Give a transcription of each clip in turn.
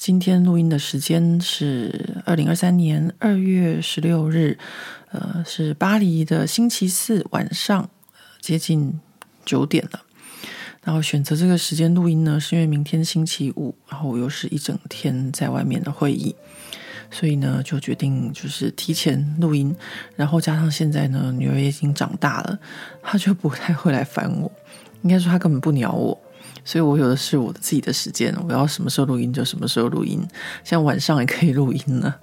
今天录音的时间是二零二三年二月十六日，呃，是巴黎的星期四晚上，接近九点了。然后选择这个时间录音呢，是因为明天星期五，然后我又是一整天在外面的会议，所以呢，就决定就是提前录音。然后加上现在呢，女儿也已经长大了，她就不太会来烦我，应该说她根本不鸟我，所以我有的是我的自己的时间，我要什么时候录音就什么时候录音，像晚上也可以录音呢。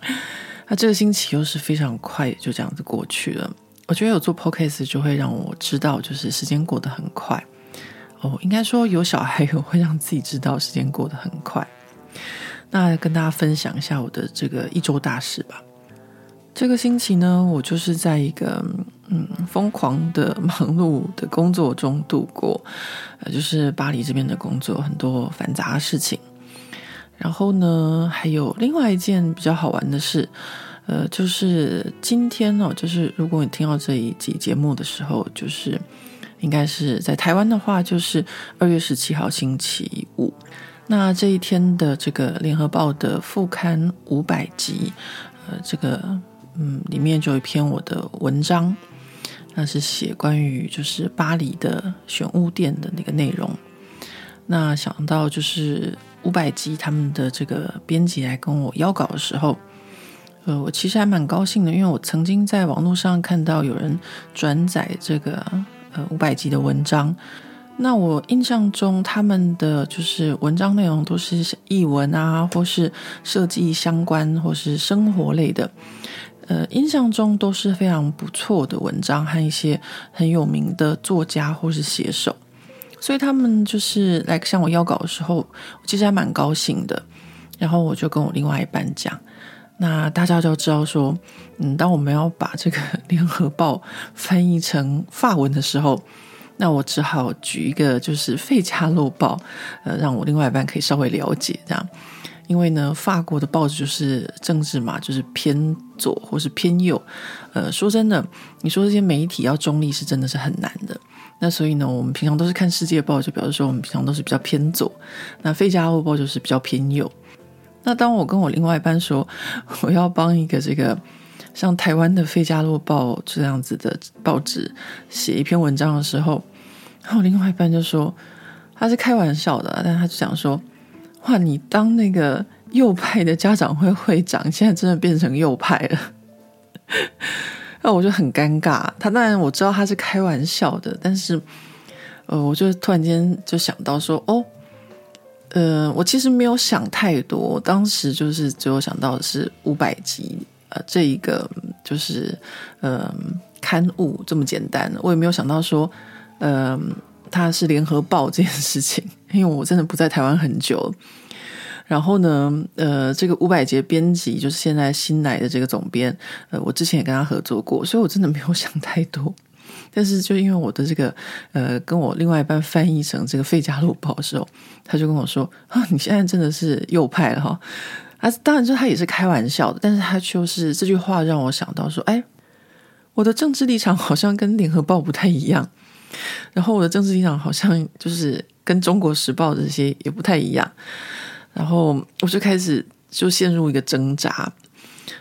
那这个星期又是非常快，就这样子过去了。我觉得有做 podcast 就会让我知道，就是时间过得很快。哦，应该说有小孩会让自己知道时间过得很快。那跟大家分享一下我的这个一周大事吧。这个星期呢，我就是在一个嗯疯狂的忙碌的工作中度过，呃，就是巴黎这边的工作很多繁杂的事情。然后呢，还有另外一件比较好玩的事，呃，就是今天哦，就是如果你听到这一集节目的时候，就是。应该是在台湾的话，就是二月十七号星期五。那这一天的这个联合报的副刊五百集，呃，这个嗯，里面就有一篇我的文章，那是写关于就是巴黎的选物店的那个内容。那想到就是五百集他们的这个编辑来跟我邀稿的时候，呃，我其实还蛮高兴的，因为我曾经在网络上看到有人转载这个。呃，五百集的文章，那我印象中他们的就是文章内容都是译文啊，或是设计相关，或是生活类的。呃，印象中都是非常不错的文章和一些很有名的作家或是写手，所以他们就是来向我要稿的时候，其实还蛮高兴的。然后我就跟我另外一半讲。那大家就知道说，嗯，当我们要把这个联合报翻译成法文的时候，那我只好举一个就是费加洛报，呃，让我另外一半可以稍微了解这样。因为呢，法国的报纸就是政治嘛，就是偏左或是偏右。呃，说真的，你说这些媒体要中立是真的是很难的。那所以呢，我们平常都是看世界报，就表示说我们平常都是比较偏左。那费加洛报就是比较偏右。那当我跟我另外一半说我要帮一个这个像台湾的《费加洛报》这样子的报纸写一篇文章的时候，然后另外一半就说他是开玩笑的，但他就想说哇，你当那个右派的家长会会长，现在真的变成右派了，那我就很尴尬。他当然我知道他是开玩笑的，但是呃，我就突然间就想到说哦。呃，我其实没有想太多，当时就是只有想到的是五百集，呃，这一个就是呃刊物这么简单，我也没有想到说，呃，他是联合报这件事情，因为我真的不在台湾很久。然后呢，呃，这个五百集编辑就是现在新来的这个总编，呃，我之前也跟他合作过，所以我真的没有 想太多。但是，就因为我的这个呃，跟我另外一半翻译成这个《费加罗报》的时候，他就跟我说：“啊，你现在真的是右派了哈！”啊，当然，就他也是开玩笑的，但是他就是这句话让我想到说：“哎，我的政治立场好像跟《联合报》不太一样，然后我的政治立场好像就是跟《中国时报》这些也不太一样。”然后我就开始就陷入一个挣扎。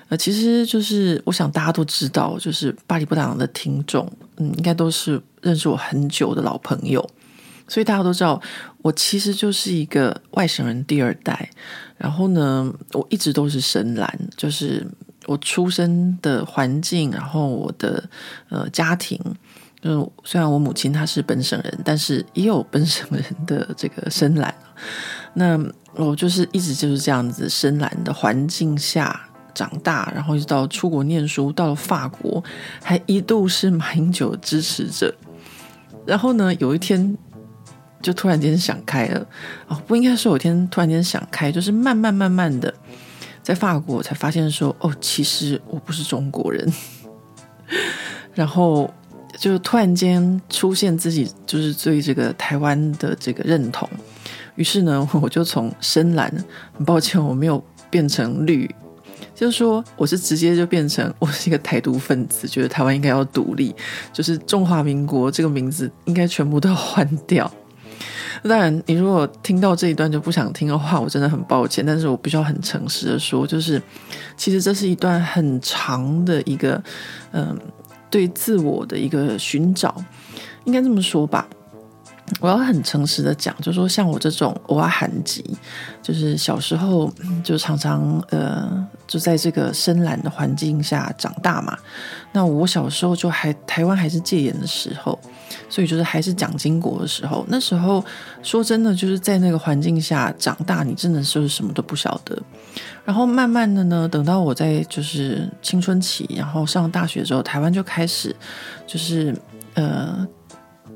呃，其实就是我想大家都知道，就是巴黎不打烊的听众，嗯，应该都是认识我很久的老朋友，所以大家都知道我其实就是一个外省人第二代。然后呢，我一直都是深蓝，就是我出生的环境，然后我的呃家庭，就虽然我母亲她是本省人，但是也有本省人的这个深蓝。那我就是一直就是这样子深蓝的环境下。长大，然后一直到出国念书，到了法国，还一度是马英九支持者。然后呢，有一天就突然间想开了哦，不应该说有一天突然间想开，就是慢慢慢慢的在法国才发现说，哦，其实我不是中国人。然后就突然间出现自己就是对这个台湾的这个认同，于是呢，我就从深蓝，很抱歉我没有变成绿。就是说，我是直接就变成我是一个台独分子，觉得台湾应该要独立，就是中华民国这个名字应该全部都要换掉。当然，你如果听到这一段就不想听的话，我真的很抱歉。但是我必须要很诚实的说，就是其实这是一段很长的一个，嗯，对自我的一个寻找，应该这么说吧。我要很诚实的讲，就是说像我这种偶尔韩籍，就是小时候就常常呃，就在这个深蓝的环境下长大嘛。那我小时候就还台湾还是戒严的时候，所以就是还是蒋经国的时候。那时候说真的，就是在那个环境下长大，你真的是什么都不晓得。然后慢慢的呢，等到我在就是青春期，然后上大学之后，台湾就开始就是呃。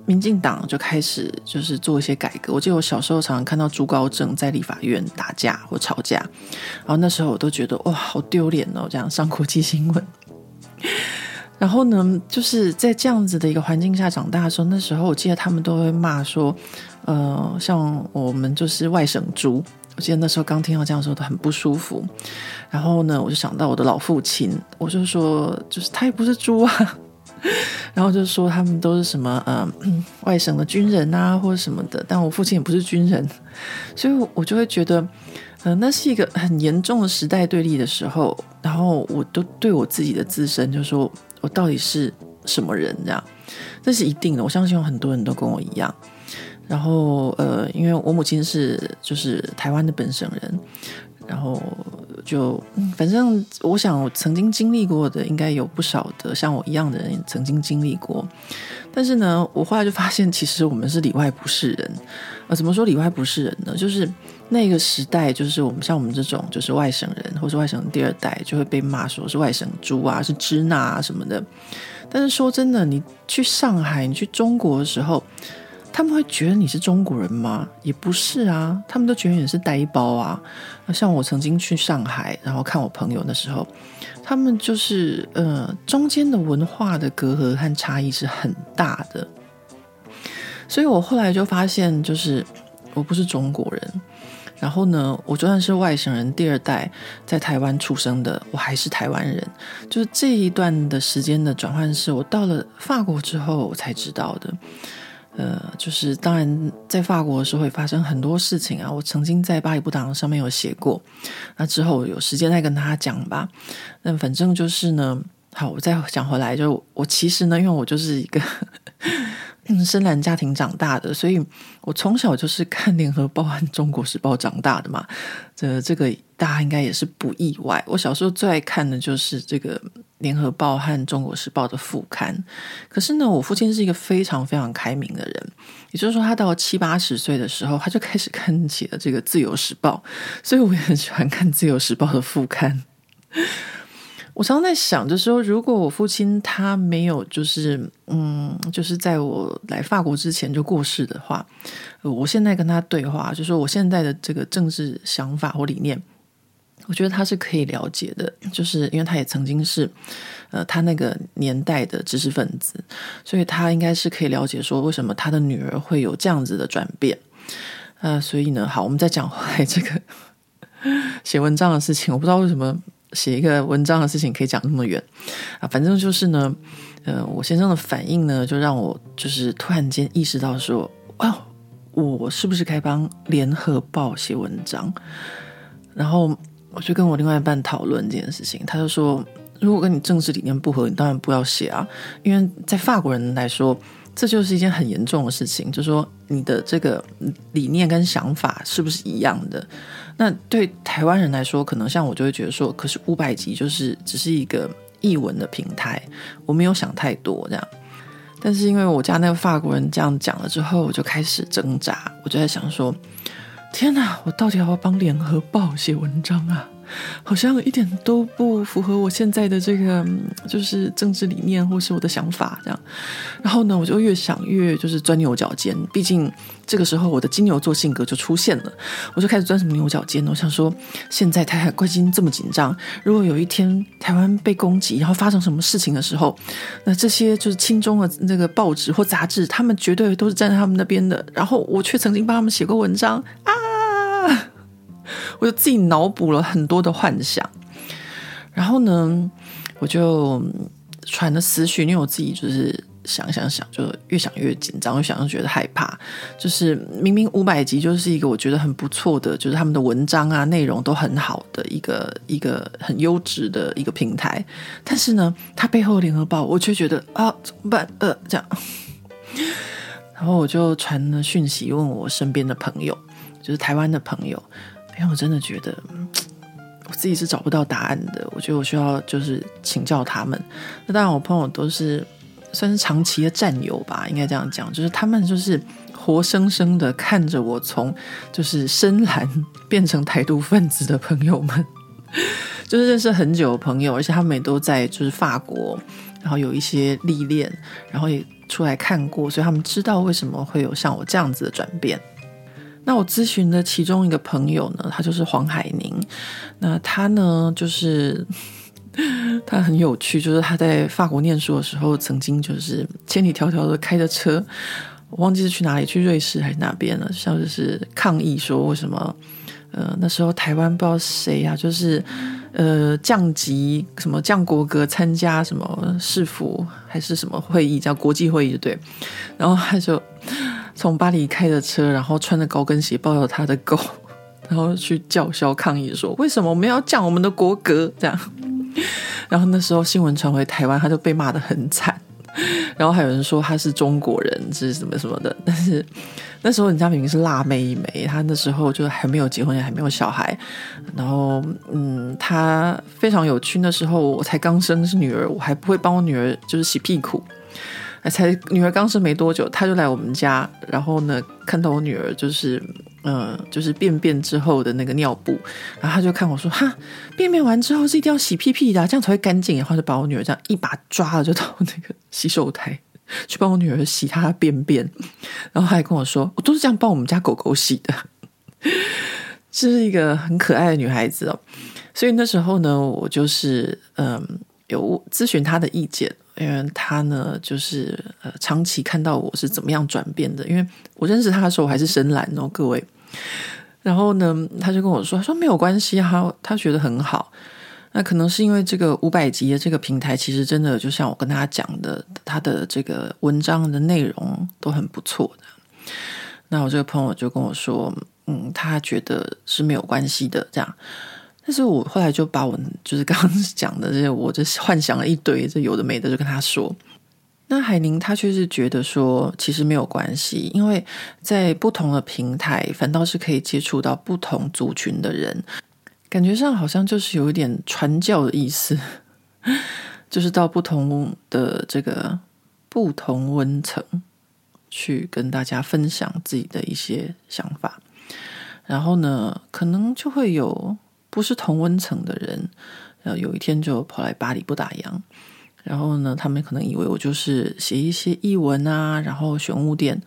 民进党就开始就是做一些改革。我记得我小时候常常看到朱高正在立法院打架或吵架，然后那时候我都觉得哇，好丢脸哦，这样上国际新闻。然后呢，就是在这样子的一个环境下长大的时候，那时候我记得他们都会骂说，呃，像我们就是外省猪。我记得那时候刚听到这样的时候都很不舒服。然后呢，我就想到我的老父亲，我就说，就是他也不是猪啊。然后就说他们都是什么呃 外省的军人啊，或者什么的。但我父亲也不是军人，所以我就会觉得，呃，那是一个很严重的时代对立的时候。然后我都对我自己的自身就说，我到底是什么人？这样，这是一定的。我相信有很多人都跟我一样。然后呃，因为我母亲是就是台湾的本省人。然后就，反正我想，我曾经经历过的，应该有不少的像我一样的人也曾经经历过。但是呢，我后来就发现，其实我们是里外不是人。呃，怎么说里外不是人呢？就是那个时代，就是我们像我们这种，就是外省人，或是外省的第二代，就会被骂说是外省猪啊，是支那啊什么的。但是说真的，你去上海，你去中国的时候。他们会觉得你是中国人吗？也不是啊，他们都觉得你是呆包啊。像我曾经去上海，然后看我朋友的时候，他们就是呃，中间的文化的隔阂和差异是很大的。所以我后来就发现，就是我不是中国人。然后呢，我就算是外省人第二代，在台湾出生的，我还是台湾人。就是这一段的时间的转换，是我到了法国之后我才知道的。呃，就是当然，在法国的时候会发生很多事情啊。我曾经在巴黎布达上面有写过，那之后有时间再跟大家讲吧。那反正就是呢，好，我再讲回来，就我其实呢，因为我就是一个。深蓝家庭长大的，所以我从小就是 看《联合报》和《中国时报》长大的嘛。这这个大家应该也是不意外。我小时候最爱看的就是这个《联合报》和《中国时报》的副刊。可是呢，我父亲是一个非常非常开明的人，也就是说，他到七八十岁的时候，他就开始看起了这个《自由时报》，所以我也很喜欢看《自由时报》的副刊。我常常在想，就是说，如果我父亲他没有，就是嗯，就是在我来法国之前就过世的话，我现在跟他对话，就是说我现在的这个政治想法或理念，我觉得他是可以了解的，就是因为他也曾经是呃他那个年代的知识分子，所以他应该是可以了解说为什么他的女儿会有这样子的转变。呃，所以呢，好，我们再讲回来这个 写文章的事情，我不知道为什么。写一个文章的事情可以讲那么远啊，反正就是呢，呃，我先生的反应呢，就让我就是突然间意识到说，哦，我是不是该帮联合报写文章？然后我就跟我另外一半讨论这件事情，他就说，如果跟你政治理念不合，你当然不要写啊，因为在法国人来说，这就是一件很严重的事情，就说你的这个理念跟想法是不是一样的？那对台湾人来说，可能像我就会觉得说，可是五百集就是只是一个译文的平台，我没有想太多这样。但是因为我家那个法国人这样讲了之后，我就开始挣扎，我就在想说，天哪，我到底要不要帮联合报写文章啊？好像一点都不符合我现在的这个就是政治理念或是我的想法这样。然后呢，我就越想越就是钻牛角尖。毕竟这个时候我的金牛座性格就出现了，我就开始钻什么牛角尖呢？我想说，现在台海关心这么紧张，如果有一天台湾被攻击，然后发生什么事情的时候，那这些就是亲中的那个报纸或杂志，他们绝对都是站在他们那边的。然后我却曾经帮他们写过文章啊。我就自己脑补了很多的幻想，然后呢，我就传了思绪，因为我自己就是想想想，就越想越紧张，越想越觉得害怕。就是明明五百集就是一个我觉得很不错的，就是他们的文章啊，内容都很好的一个一个很优质的一个平台，但是呢，它背后联合报，我却觉得啊，怎么办？呃，这样，然后我就传了讯息问我身边的朋友，就是台湾的朋友。因为我真的觉得我自己是找不到答案的，我觉得我需要就是请教他们。那当然，我朋友都是算是长期的战友吧，应该这样讲，就是他们就是活生生的看着我从就是深蓝 变成台独分子的朋友们，就是认识很久的朋友，而且他们也都在就是法国，然后有一些历练，然后也出来看过，所以他们知道为什么会有像我这样子的转变。那我咨询的其中一个朋友呢，他就是黄海宁。那他呢，就是 他很有趣，就是他在法国念书的时候，曾经就是千里迢迢的开着车，我忘记是去哪里，去瑞士还是哪边了，像就是抗议说为什么，呃，那时候台湾不知道谁呀、啊，就是呃降级什么降国格参加什么市府还是什么会议，叫国际会议，对，然后他就。从巴黎开着车，然后穿着高跟鞋，抱着他的狗，然后去叫嚣抗议说：“为什么我们要降我们的国格？”这样，然后那时候新闻传回台湾，他就被骂得很惨。然后还有人说他是中国人，是什么什么的。但是那时候人家明明是辣妹一枚，他那时候就还没有结婚，也还没有小孩。然后，嗯，他非常有趣。那时候我才刚生是女儿，我还不会帮我女儿就是洗屁股。才女儿刚生没多久，他就来我们家，然后呢，看到我女儿就是，嗯、就是便便之后的那个尿布，然后他就看我说，哈，便便完之后是一定要洗屁屁的，这样才会干净。然后就把我女儿这样一把抓了，就到那个洗手台去帮我女儿洗她的便便，然后他还跟我说，我都是这样帮我们家狗狗洗的，这是一个很可爱的女孩子哦。所以那时候呢，我就是，嗯、有咨询他的意见。因为他呢，就是呃，长期看到我是怎么样转变的。因为我认识他的时候，我还是深蓝哦，各位。然后呢，他就跟我说：“他说没有关系啊，他觉得很好。那可能是因为这个五百集的这个平台，其实真的就像我跟他讲的，他的这个文章的内容都很不错的。那我这个朋友就跟我说，嗯，他觉得是没有关系的，这样。”但是我后来就把我就是刚刚讲的这些，我就幻想了一堆，这有的没的就跟他说。那海宁他却是觉得说，其实没有关系，因为在不同的平台，反倒是可以接触到不同族群的人，感觉上好像就是有一点传教的意思，就是到不同的这个不同温层去跟大家分享自己的一些想法，然后呢，可能就会有。不是同温层的人，然后有一天就跑来巴黎不打烊，然后呢，他们可能以为我就是写一些译文啊，然后选物店，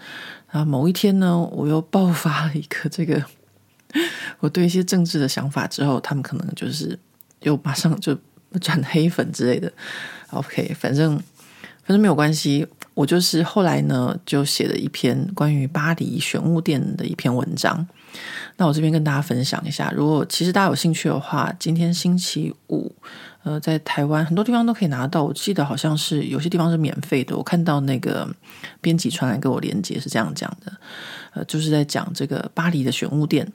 然后某一天呢，我又爆发了一个这个 我对一些政治的想法之后，他们可能就是又马上就转黑粉之类的。OK，反正反正没有关系，我就是后来呢就写了一篇关于巴黎选物店的一篇文章。那我这边跟大家分享一下，如果其实大家有兴趣的话，今天星期五，呃，在台湾很多地方都可以拿到。我记得好像是有些地方是免费的。我看到那个编辑传来给我连接是这样讲的，呃，就是在讲这个巴黎的选物店。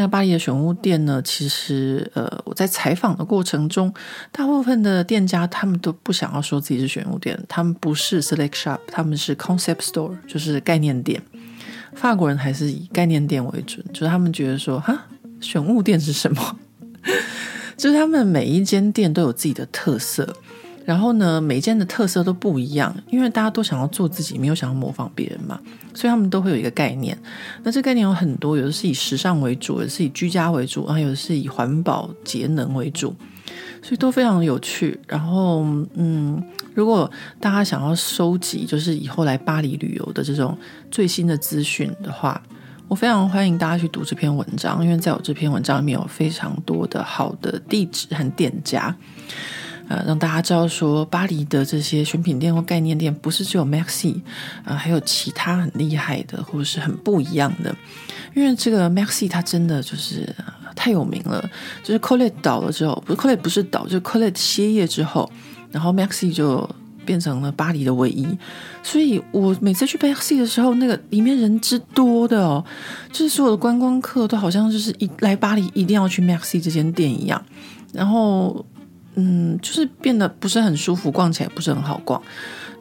那巴黎的选物店呢，其实呃，我在采访的过程中，大部分的店家他们都不想要说自己是选物店，他们不是 select shop，他们是 concept store，就是概念店。法国人还是以概念店为准，就是他们觉得说，哈，选物店是什么？就是他们每一间店都有自己的特色，然后呢，每间的特色都不一样，因为大家都想要做自己，没有想要模仿别人嘛，所以他们都会有一个概念。那这个概念有很多，有的是以时尚为主，有的是以居家为主，然后有的是以环保节能为主，所以都非常有趣。然后，嗯，如果大家想要收集，就是以后来巴黎旅游的这种最新的资讯的话，我非常欢迎大家去读这篇文章，因为在我这篇文章里面有非常多的好的地址和店家。呃，让大家知道说，巴黎的这些选品店或概念店不是只有 Maxi，呃，还有其他很厉害的，或者是很不一样的。因为这个 Maxi 它真的就是太有名了，就是 Colette 倒了之后，不是 Colette 不是倒，就是 Colette 歇业之后，然后 Maxi 就变成了巴黎的唯一。所以我每次去 Maxi 的时候，那个里面人之多的哦，就是所有的观光客都好像就是一来巴黎一定要去 Maxi 这间店一样，然后。嗯，就是变得不是很舒服，逛起来不是很好逛。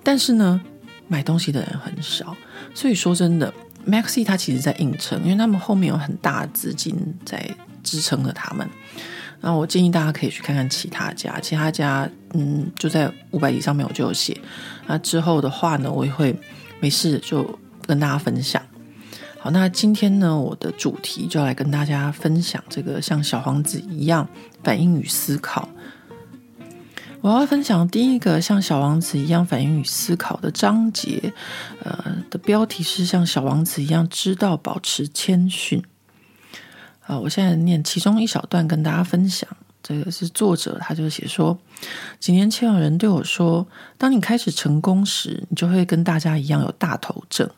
但是呢，买东西的人很少，所以说真的，Maxi 它其实在硬撑，因为他们后面有很大的资金在支撑着他们。那我建议大家可以去看看其他家，其他家嗯就在五百集上面我就有写。那之后的话呢，我也会没事就跟大家分享。好，那今天呢，我的主题就来跟大家分享这个像小王子一样反应与思考。我要分享第一个像小王子一样反应与思考的章节，呃，的标题是像小王子一样知道保持谦逊。啊，我现在念其中一小段跟大家分享。这个是作者，他就写说，几年前有人对我说，当你开始成功时，你就会跟大家一样有大头症。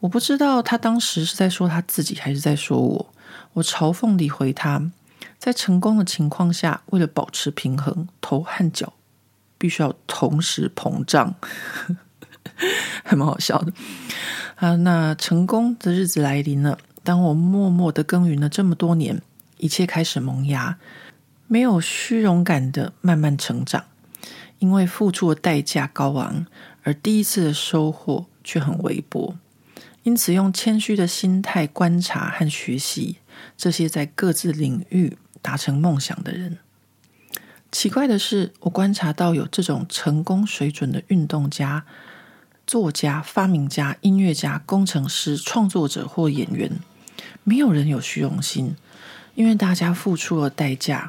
我不知道他当时是在说他自己，还是在说我。我嘲讽地回他。在成功的情况下，为了保持平衡，头和脚必须要同时膨胀，还蛮好笑的啊。那成功的日子来临了，当我默默的耕耘了这么多年，一切开始萌芽，没有虚荣感的慢慢成长，因为付出的代价高昂，而第一次的收获却很微薄，因此用谦虚的心态观察和学习这些在各自领域。达成梦想的人，奇怪的是，我观察到有这种成功水准的运动家、作家、发明家、音乐家、工程师、创作者或演员，没有人有虚荣心，因为大家付出了代价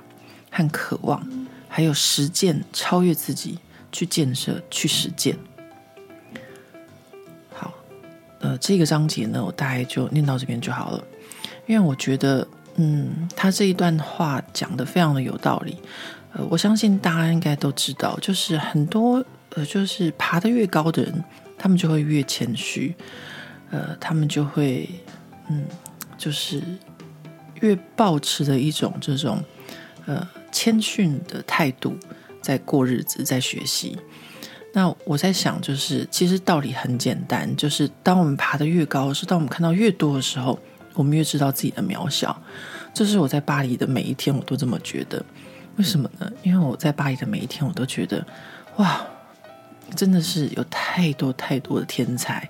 和渴望，还有实践超越自己去建设、去实践。好，呃，这个章节呢，我大概就念到这边就好了，因为我觉得。嗯，他这一段话讲得非常的有道理。呃，我相信大家应该都知道，就是很多呃，就是爬得越高的人，他们就会越谦虚，呃，他们就会嗯，就是越抱持的一种这种呃谦逊的态度在过日子，在学习。那我在想，就是其实道理很简单，就是当我们爬得越高，是当我们看到越多的时候。我们越知道自己的渺小，这是我在巴黎的每一天，我都这么觉得。为什么呢？因为我在巴黎的每一天，我都觉得，哇，真的是有太多太多的天才，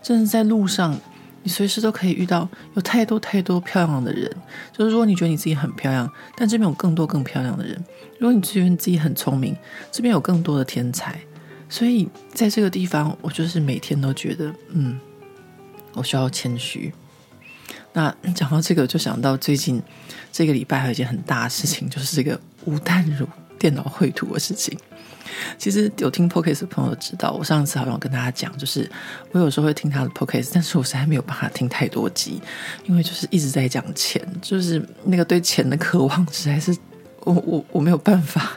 真的在路上，你随时都可以遇到有太多太多漂亮的人。就是如果你觉得你自己很漂亮，但这边有更多更漂亮的人；如果你觉得你自己很聪明，这边有更多的天才。所以在这个地方，我就是每天都觉得，嗯，我需要谦虚。那讲到这个，就想到最近这个礼拜还有一件很大的事情，就是这个吴淡如电脑绘图的事情。其实有听 p o c a s t 的朋友知道，我上次好像跟大家讲，就是我有时候会听他的 p o c a s t 但是我实在没有办法听太多集，因为就是一直在讲钱，就是那个对钱的渴望，实在是我我我没有办法。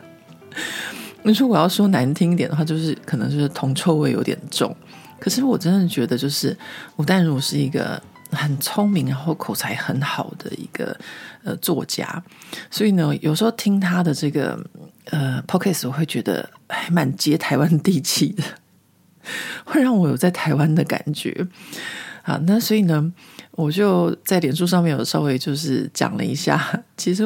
你说我要说难听一点的话，就是可能就是铜臭味有点重。可是我真的觉得，就是吴淡如是一个。很聪明，然后口才很好的一个呃作家，所以呢，有时候听他的这个呃 podcast，我会觉得还蛮接台湾地气的，会让我有在台湾的感觉啊。那所以呢，我就在脸书上面有稍微就是讲了一下，其实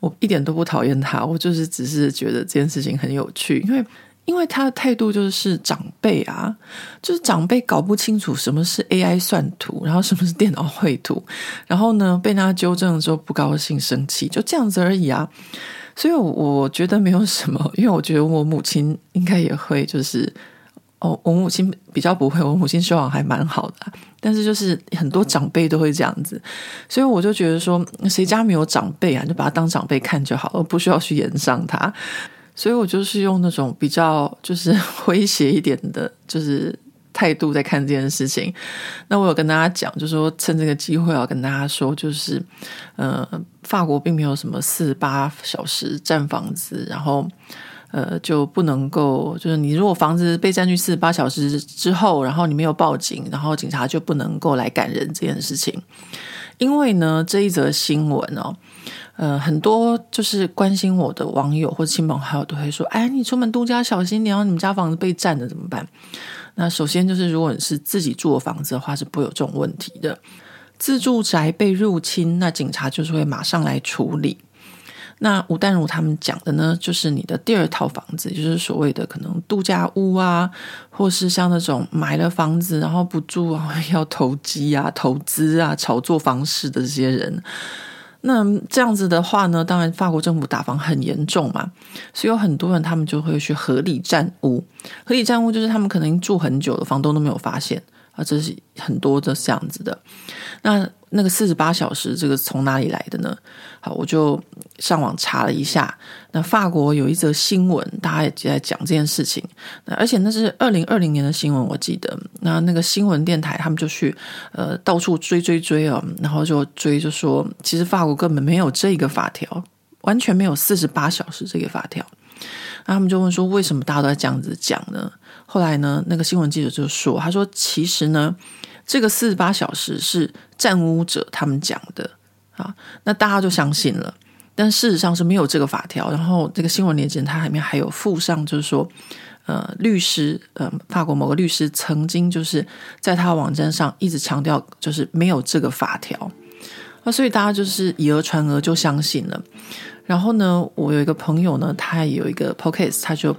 我一点都不讨厌他，我就是只是觉得这件事情很有趣，因为。因为他的态度就是长辈啊，就是长辈搞不清楚什么是 AI 算图，然后什么是电脑绘图，然后呢被他纠正了之后不高兴生气，就这样子而已啊。所以我觉得没有什么，因为我觉得我母亲应该也会，就是哦，我母亲比较不会，我母亲修养还蛮好的，但是就是很多长辈都会这样子，所以我就觉得说，谁家没有长辈啊，就把他当长辈看就好了，不需要去言上他。所以我就是用那种比较就是 诙谐一点的，就是。态度在看这件事情，那我有跟大家讲，就是说趁这个机会要跟大家说，就是呃，法国并没有什么四十八小时占房子，然后呃就不能够，就是你如果房子被占据四十八小时之后，然后你没有报警，然后警察就不能够来赶人这件事情。因为呢，这一则新闻哦，呃，很多就是关心我的网友或者亲朋好友都会说，哎，你出门度假小心点哦，你们家房子被占了怎么办？那首先就是，如果你是自己住的房子的话，是不会有这种问题的。自住宅被入侵，那警察就是会马上来处理。那吴淡如他们讲的呢，就是你的第二套房子，就是所谓的可能度假屋啊，或是像那种买了房子然后不住啊，要投机啊、投资啊、炒作房市的这些人。那这样子的话呢，当然法国政府打房很严重嘛，所以有很多人他们就会去合理占屋。合理占屋就是他们可能住很久了，房东都没有发现。啊，这是很多的这样子的。那那个四十八小时，这个从哪里来的呢？好，我就上网查了一下。那法国有一则新闻，大家也在讲这件事情。那而且那是二零二零年的新闻，我记得。那那个新闻电台他们就去呃到处追追追哦，然后就追就说，其实法国根本没有这个法条，完全没有四十八小时这个法条。那他们就问说，为什么大家都在这样子讲呢？后来呢，那个新闻记者就说：“他说，其实呢，这个四十八小时是占屋者他们讲的啊，那大家就相信了。但事实上是没有这个法条。然后这个新闻链接它里面还有附上，就是说，呃，律师，呃，法国某个律师曾经就是在他网站上一直强调，就是没有这个法条。那所以大家就是以讹传讹就相信了。然后呢，我有一个朋友呢，他也有一个 p o c a s t 他就。”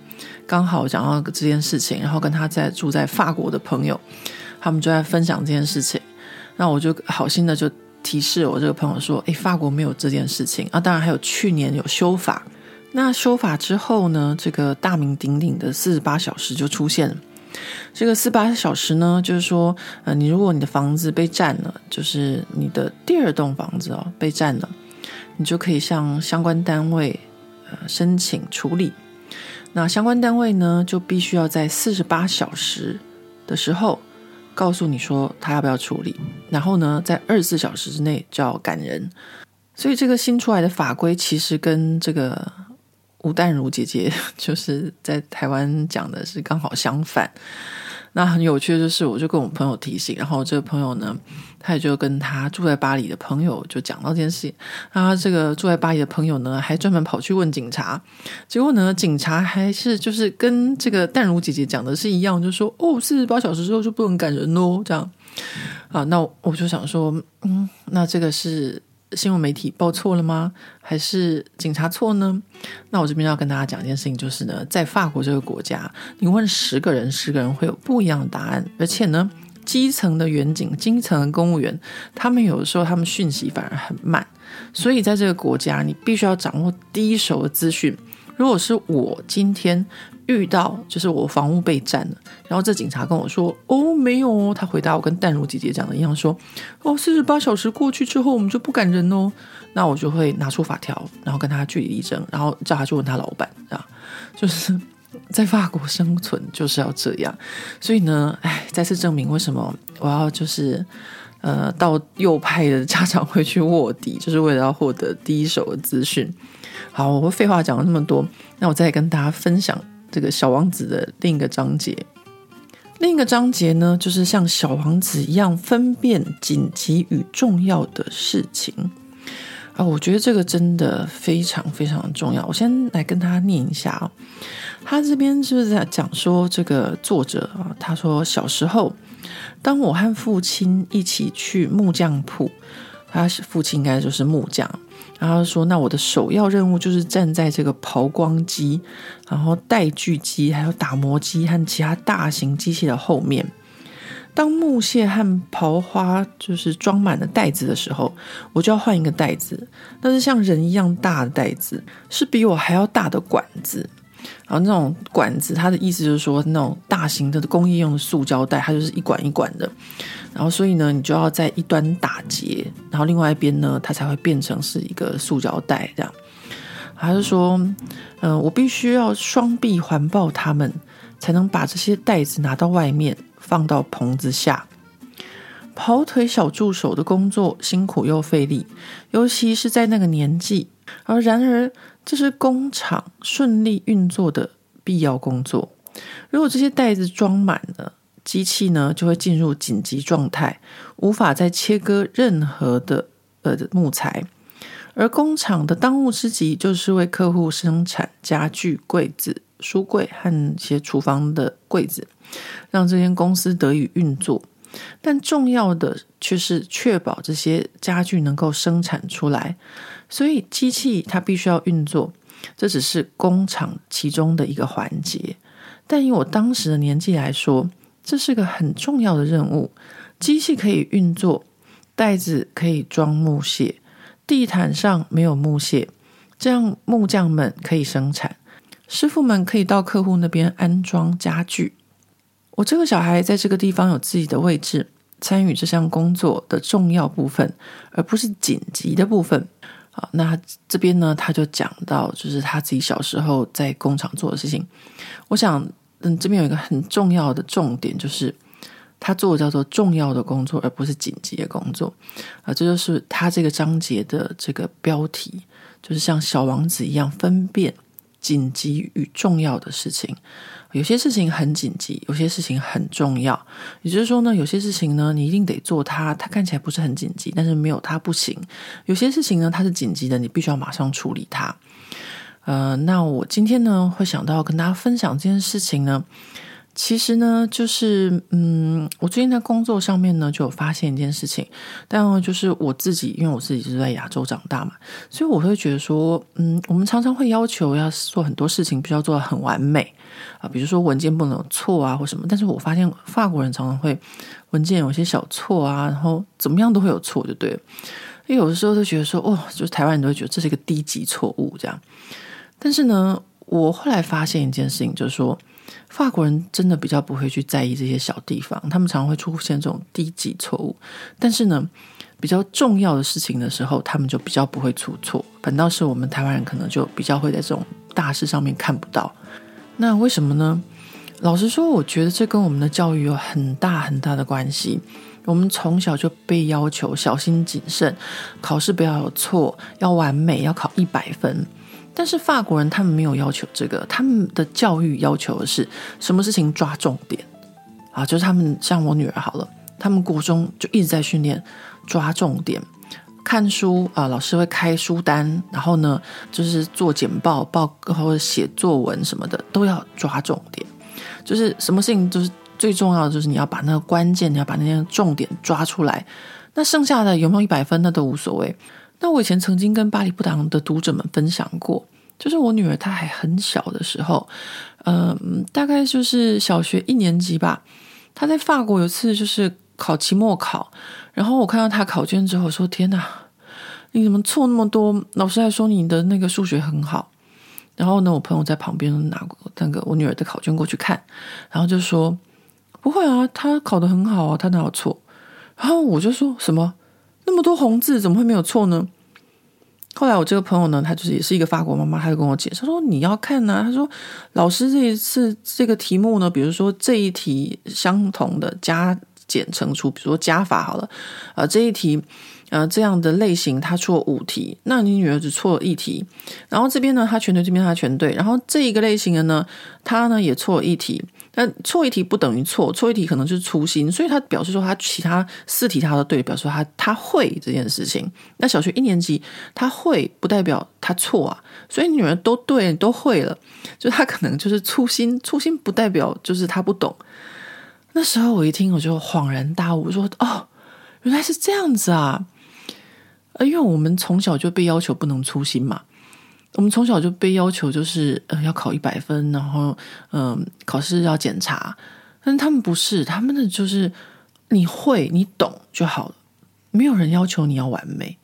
刚好讲到这件事情，然后跟他在住在法国的朋友，他们就在分享这件事情。那我就好心的就提示我这个朋友说：“诶，法国没有这件事情啊！当然还有去年有修法。那修法之后呢，这个大名鼎鼎的四十八小时就出现了。这个四十八小时呢，就是说，呃，你如果你的房子被占了，就是你的第二栋房子哦被占了，你就可以向相关单位呃申请处理。”那相关单位呢，就必须要在四十八小时的时候告诉你说他要不要处理，然后呢，在二十四小时之内就要赶人。所以这个新出来的法规其实跟这个吴淡如姐姐 就是在台湾讲的是刚好相反。那很有趣的就是，我就跟我朋友提醒，然后这个朋友呢，他也就跟他住在巴黎的朋友就讲到这件事情。啊，这个住在巴黎的朋友呢，还专门跑去问警察，结果呢，警察还是就是跟这个淡如姐姐讲的是一样，就说哦，四十八小时之后就不能赶人喽，这样。啊，那我就想说，嗯，那这个是。新闻媒体报错了吗？还是警察错呢？那我这边要跟大家讲一件事情，就是呢，在法国这个国家，你问十个人，十个人会有不一样的答案。而且呢，基层的员警、基层的公务员，他们有的时候他们讯息反而很慢，所以在这个国家，你必须要掌握第一手的资讯。如果是我今天。遇到就是我房屋被占了，然后这警察跟我说：“哦，没有哦。”他回答我跟淡如姐姐讲的一样，说：“哦，四十八小时过去之后，我们就不赶人哦。”那我就会拿出法条，然后跟他据理力争，然后叫他去问他老板，啊，就是在法国生存就是要这样。所以呢，哎，再次证明为什么我要就是呃到右派的家长会去卧底，就是为了要获得第一手的资讯。好，我废话讲了那么多，那我再跟大家分享。这个小王子的另一个章节，另一个章节呢，就是像小王子一样分辨紧急与重要的事情啊。我觉得这个真的非常非常重要。我先来跟他念一下啊，他这边是不是在讲说这个作者啊？他说小时候，当我和父亲一起去木匠铺，他父亲应该就是木匠。然后说，那我的首要任务就是站在这个刨光机、然后带锯机、还有打磨机和其他大型机器的后面。当木屑和刨花就是装满了袋子的时候，我就要换一个袋子，那是像人一样大的袋子，是比我还要大的管子。然后那种管子，它的意思就是说，那种大型的工业用的塑胶袋，它就是一管一管的。然后所以呢，你就要在一端打结，然后另外一边呢，它才会变成是一个塑胶袋这样。还是说，嗯、我必须要双臂环抱它们，才能把这些袋子拿到外面，放到棚子下。跑腿小助手的工作辛苦又费力，尤其是在那个年纪。而然而，这是工厂顺利运作的必要工作。如果这些袋子装满了，机器呢就会进入紧急状态，无法再切割任何的呃木材。而工厂的当务之急就是为客户生产家具、柜子、书柜和一些厨房的柜子，让这间公司得以运作。但重要的却是确保这些家具能够生产出来。所以机器它必须要运作，这只是工厂其中的一个环节。但以我当时的年纪来说，这是个很重要的任务。机器可以运作，袋子可以装木屑。地毯上没有木屑，这样木匠们可以生产，师傅们可以到客户那边安装家具。我这个小孩在这个地方有自己的位置，参与这项工作的重要部分，而不是紧急的部分。那这边呢，他就讲到，就是他自己小时候在工厂做的事情。我想，嗯，这边有一个很重要的重点，就是。他做的叫做重要的工作，而不是紧急的工作啊！这就是他这个章节的这个标题，就是像小王子一样分辨紧急与重要的事情。有些事情很紧急，有些事情很重要。也就是说呢，有些事情呢，你一定得做它，它看起来不是很紧急，但是没有它不行。有些事情呢，它是紧急的，你必须要马上处理它。呃，那我今天呢，会想到跟大家分享这件事情呢。其实呢，就是嗯，我最近在工作上面呢，就有发现一件事情，但就是我自己，因为我自己是在亚洲长大嘛，所以我会觉得说，嗯，我们常常会要求要做很多事情，必须要做的很完美啊，比如说文件不能有错啊，或什么。但是我发现法国人常常会文件有些小错啊，然后怎么样都会有错，就对了。因为有的时候都觉得说，哦，就是台湾人都会觉得这是一个低级错误这样。但是呢，我后来发现一件事情，就是说。法国人真的比较不会去在意这些小地方，他们常会出现这种低级错误。但是呢，比较重要的事情的时候，他们就比较不会出错。反倒是我们台湾人可能就比较会在这种大事上面看不到。那为什么呢？老实说，我觉得这跟我们的教育有很大很大的关系。我们从小就被要求小心谨慎，考试不要有错，要完美，要考一百分。但是法国人他们没有要求这个，他们的教育要求的是什么事情抓重点啊？就是他们像我女儿好了，他们国中就一直在训练抓重点，看书啊，老师会开书单，然后呢就是做简报、报或者写作文什么的都要抓重点，就是什么事情就是最重要的就是你要把那个关键，你要把那些重点抓出来，那剩下的有没有一百分那都无所谓。那我以前曾经跟巴黎布达的读者们分享过，就是我女儿她还很小的时候，嗯，大概就是小学一年级吧。她在法国有次就是考期末考，然后我看到她考卷之后说：“天哪，你怎么错那么多？”老师还说你的那个数学很好。然后呢，我朋友在旁边拿过那个我女儿的考卷过去看，然后就说：“不会啊，她考得很好啊，她哪有错？”然后我就说什么？那么多红字怎么会没有错呢？后来我这个朋友呢，他就是也是一个法国妈妈，他就跟我解释说：“你要看呢、啊。”他说：“老师这一次这个题目呢，比如说这一题相同的加减乘除，比如说加法好了，呃、这一题。”呃，这样的类型他错五题，那你女儿只错了一题，然后这边呢他全对，这边他全对，然后这一个类型的呢，他呢也错了一题，那错一题不等于错，错一题可能就是粗心，所以他表示说他其他四题他都对，表示说他他会这件事情。那小学一年级他会不代表他错啊，所以女儿都对都会了，就他可能就是粗心，粗心不代表就是他不懂。那时候我一听我就恍然大悟，说哦，原来是这样子啊。因为我们从小就被要求不能粗心嘛，我们从小就被要求就是呃要考一百分，然后嗯、考试要检查，但他们不是，他们的就是你会你懂就好了，没有人要求你要完美。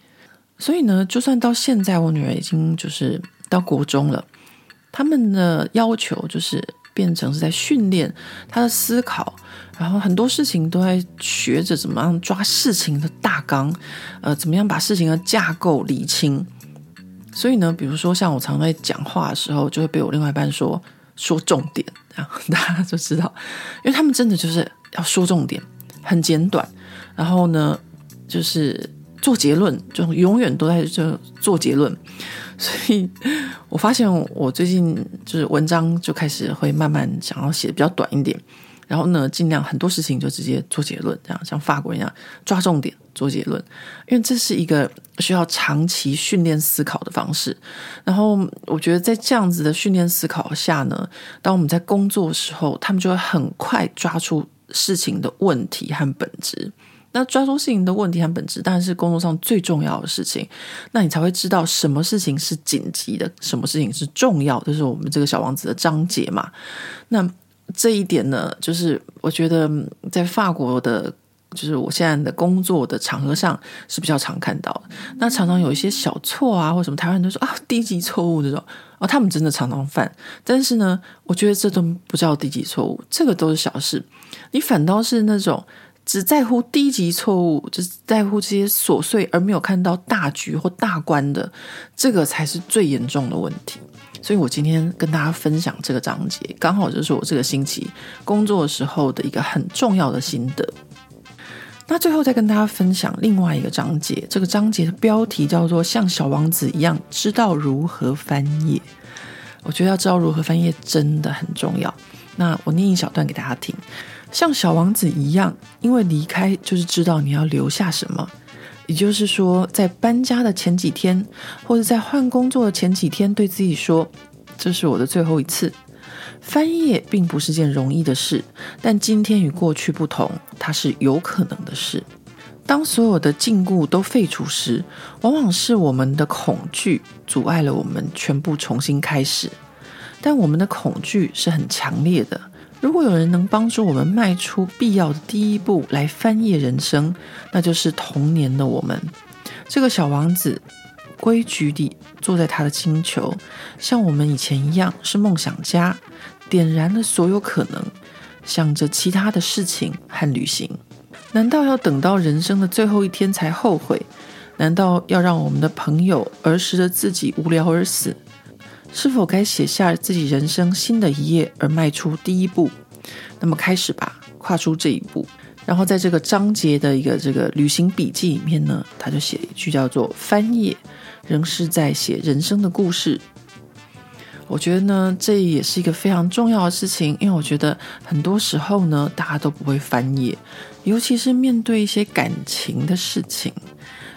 所以呢，就算到现在，我女儿已经就是到国中了，他们的要求就是变成是在训练她的思考，然后很多事情都在学着怎么样抓事情的大纲，呃，怎么样把事情的架构理清。所以呢，比如说像我常在讲话的时候，就会被我另外一半说说重点，然 后大家就知道，因为他们真的就是要说重点，很简短，然后呢，就是。做结论就永远都在这做结论，所以我发现我最近就是文章就开始会慢慢想要写的比较短一点，然后呢，尽量很多事情就直接做结论，这样像法国人一样抓重点做结论，因为这是一个需要长期训练思考的方式。然后我觉得在这样子的训练思考下呢，当我们在工作的时候，他们就会很快抓出事情的问题和本质。那抓住事情的问题和本质，当然是工作上最重要的事情。那你才会知道什么事情是紧急的，什么事情是重要的。这是我们这个小王子的章节嘛。那这一点呢，就是我觉得在法国的，就是我现在的工作的场合上是比较常看到的。那常常有一些小错啊，或什么，台湾人都说啊，低级错误这种哦，他们真的常常犯。但是呢，我觉得这都不叫低级错误，这个都是小事。你反倒是那种。只在乎低级错误，只在乎这些琐碎，而没有看到大局或大观的，这个才是最严重的问题。所以我今天跟大家分享这个章节，刚好就是我这个星期工作时候的一个很重要的心得。那最后再跟大家分享另外一个章节，这个章节的标题叫做“像小王子一样知道如何翻页”。我觉得要知道如何翻页真的很重要。那我念一小段给大家听。像小王子一样，因为离开就是知道你要留下什么。也就是说，在搬家的前几天，或者在换工作的前几天，对自己说：“这是我的最后一次。”翻页并不是件容易的事，但今天与过去不同，它是有可能的事。当所有的禁锢都废除时，往往是我们的恐惧阻碍了我们全部重新开始。但我们的恐惧是很强烈的。如果有人能帮助我们迈出必要的第一步来翻页人生，那就是童年的我们。这个小王子规矩地坐在他的星球，像我们以前一样是梦想家，点燃了所有可能，想着其他的事情和旅行。难道要等到人生的最后一天才后悔？难道要让我们的朋友儿时的自己无聊而死？是否该写下自己人生新的一页而迈出第一步？那么开始吧，跨出这一步。然后在这个章节的一个这个旅行笔记里面呢，他就写了一句叫做“翻页仍是在写人生的故事”。我觉得呢，这也是一个非常重要的事情，因为我觉得很多时候呢，大家都不会翻页，尤其是面对一些感情的事情。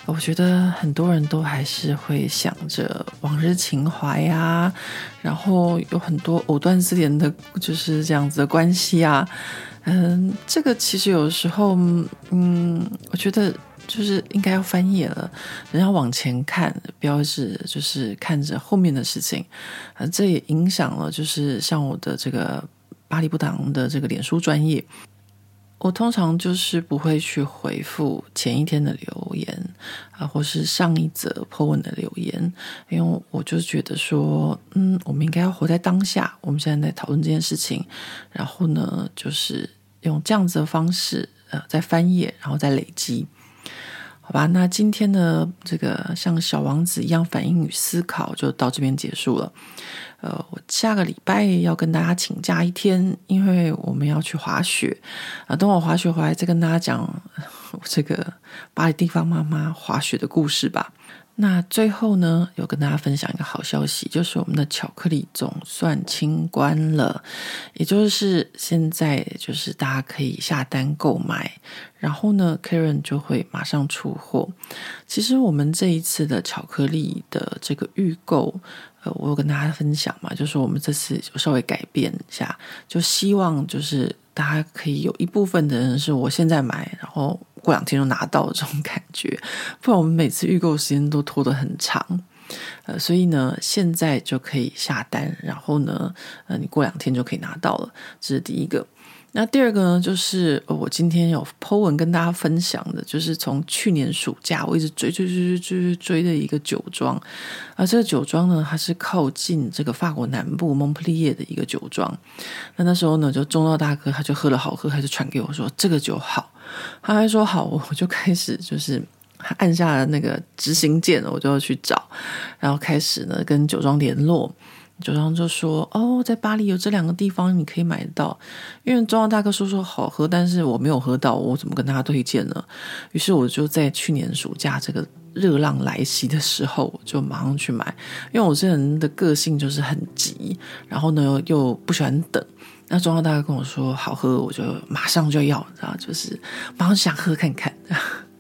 我觉得很多人都还是会想着往日情怀呀，然后有很多藕断丝连的，就是这样子的关系啊。嗯，这个其实有时候，嗯，我觉得就是应该要翻页了，人要往前看，不要是就是看着后面的事情。嗯，这也影响了，就是像我的这个巴黎不挡的这个脸书专业。我通常就是不会去回复前一天的留言啊，或是上一则破文的留言，因为我就觉得说，嗯，我们应该要活在当下。我们现在在讨论这件事情，然后呢，就是用这样子的方式，呃，在翻页，然后再累积。好吧，那今天的这个像小王子一样反应与思考就到这边结束了。呃，我下个礼拜要跟大家请假一天，因为我们要去滑雪啊。等我滑雪回来，再跟大家讲这个巴黎地方妈妈滑雪的故事吧。那最后呢，有跟大家分享一个好消息，就是我们的巧克力总算清关了，也就是现在就是大家可以下单购买，然后呢，Karen 就会马上出货。其实我们这一次的巧克力的这个预购，呃，我有跟大家分享嘛，就是我们这次就稍微改变一下，就希望就是大家可以有一部分的人是我现在买，然后。过两天就拿到这种感觉，不然我们每次预购时间都拖得很长，呃，所以呢，现在就可以下单，然后呢，呃，你过两天就可以拿到了，这是第一个。那第二个呢，就是我今天有 po 文跟大家分享的，就是从去年暑假我一直追追追追追追的一个酒庄，而这个酒庄呢，它是靠近这个法国南部蒙普利耶的一个酒庄。那那时候呢，就中道大哥他就喝了好喝，他就传给我说这个酒好，他还说好，我就开始就是按下了那个执行键，我就要去找，然后开始呢跟酒庄联络。酒商就说：“哦，在巴黎有这两个地方你可以买得到。”因为中央大哥说说好喝，但是我没有喝到，我怎么跟他推荐呢？于是我就在去年暑假这个热浪来袭的时候，就马上去买。因为我这人的个性就是很急，然后呢又，又不喜欢等。那中央大哥跟我说好喝，我就马上就要，然后就是马上想喝看看。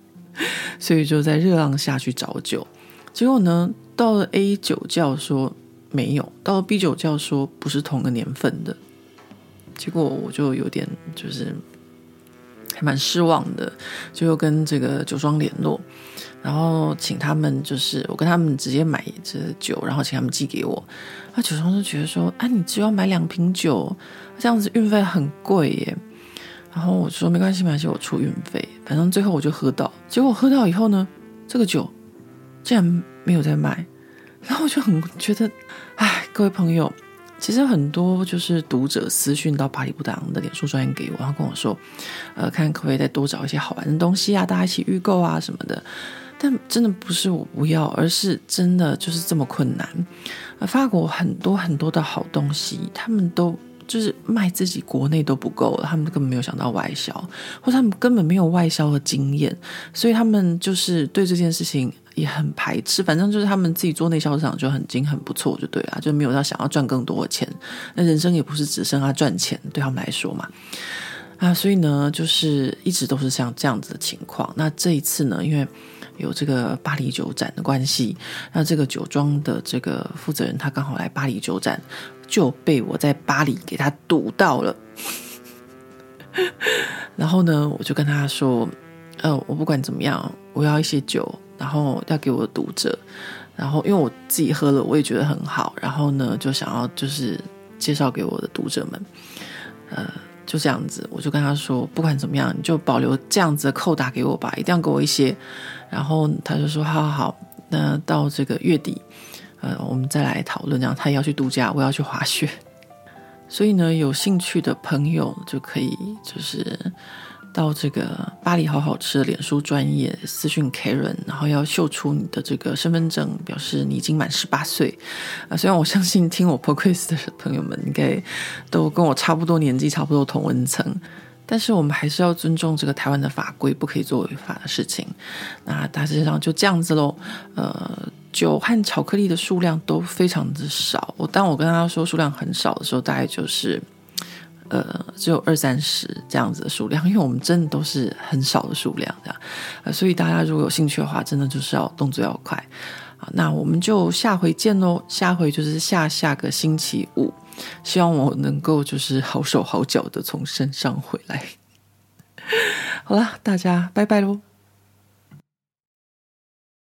所以就在热浪下去找酒，结果呢，到了 A 酒窖说。没有，到了 B 酒窖说不是同个年份的，结果我就有点就是还蛮失望的，就又跟这个酒庄联络，然后请他们就是我跟他们直接买这酒，然后请他们寄给我。那酒庄就觉得说，啊，你只要买两瓶酒，这样子运费很贵耶。然后我说没关系，没关系，我出运费。反正最后我就喝到，结果喝到以后呢，这个酒竟然没有再卖。然后我就很觉得，哎，各位朋友，其实很多就是读者私讯到巴黎布达的脸书专页给我，然后跟我说，呃，看可不可以再多找一些好玩的东西啊，大家一起预购啊什么的。但真的不是我不要，而是真的就是这么困难。法国很多很多的好东西，他们都。就是卖自己国内都不够了，他们根本没有想到外销，或他们根本没有外销的经验，所以他们就是对这件事情也很排斥。反正就是他们自己做内销市场就很精很不错，就对了，就没有要想要赚更多的钱。那人生也不是只剩下赚钱，对他们来说嘛。啊，所以呢，就是一直都是像这样子的情况。那这一次呢，因为有这个巴黎酒展的关系，那这个酒庄的这个负责人他刚好来巴黎酒展。就被我在巴黎给他堵到了，然后呢，我就跟他说：“呃，我不管怎么样，我要一些酒，然后要给我的读者。然后因为我自己喝了，我也觉得很好。然后呢，就想要就是介绍给我的读者们。呃，就这样子，我就跟他说，不管怎么样，你就保留这样子的扣打给我吧，一定要给我一些。然后他就说：好好好，那到这个月底。”呃，我们再来讨论，这样他要去度假，我要去滑雪，所以呢，有兴趣的朋友就可以就是到这个巴黎好好吃的脸书专业私讯 Karen，然后要秀出你的这个身份证，表示你已经满十八岁。啊，虽然我相信听我 Podcast 的朋友们应该都跟我差不多年纪，差不多同温层，但是我们还是要尊重这个台湾的法规，不可以做违法的事情。那大致上就这样子喽，呃。酒和巧克力的数量都非常的少。我当我跟他说数量很少的时候，大概就是呃只有二三十这样子的数量，因为我们真的都是很少的数量这样。呃，所以大家如果有兴趣的话，真的就是要动作要快。好，那我们就下回见喽。下回就是下下个星期五，希望我能够就是好手好脚的从身上回来。好了，大家拜拜喽。